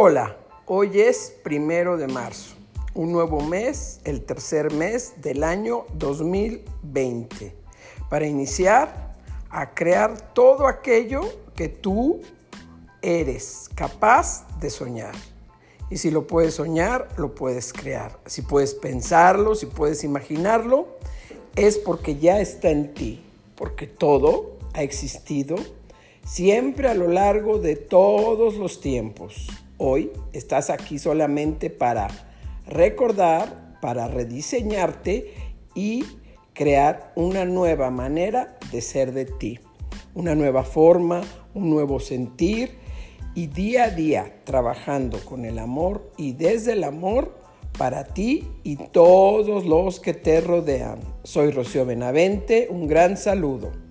Hola, hoy es primero de marzo, un nuevo mes, el tercer mes del año 2020, para iniciar a crear todo aquello que tú eres capaz de soñar. Y si lo puedes soñar, lo puedes crear. Si puedes pensarlo, si puedes imaginarlo, es porque ya está en ti, porque todo ha existido siempre a lo largo de todos los tiempos. Hoy estás aquí solamente para recordar, para rediseñarte y crear una nueva manera de ser de ti, una nueva forma, un nuevo sentir y día a día trabajando con el amor y desde el amor para ti y todos los que te rodean. Soy Rocío Benavente, un gran saludo.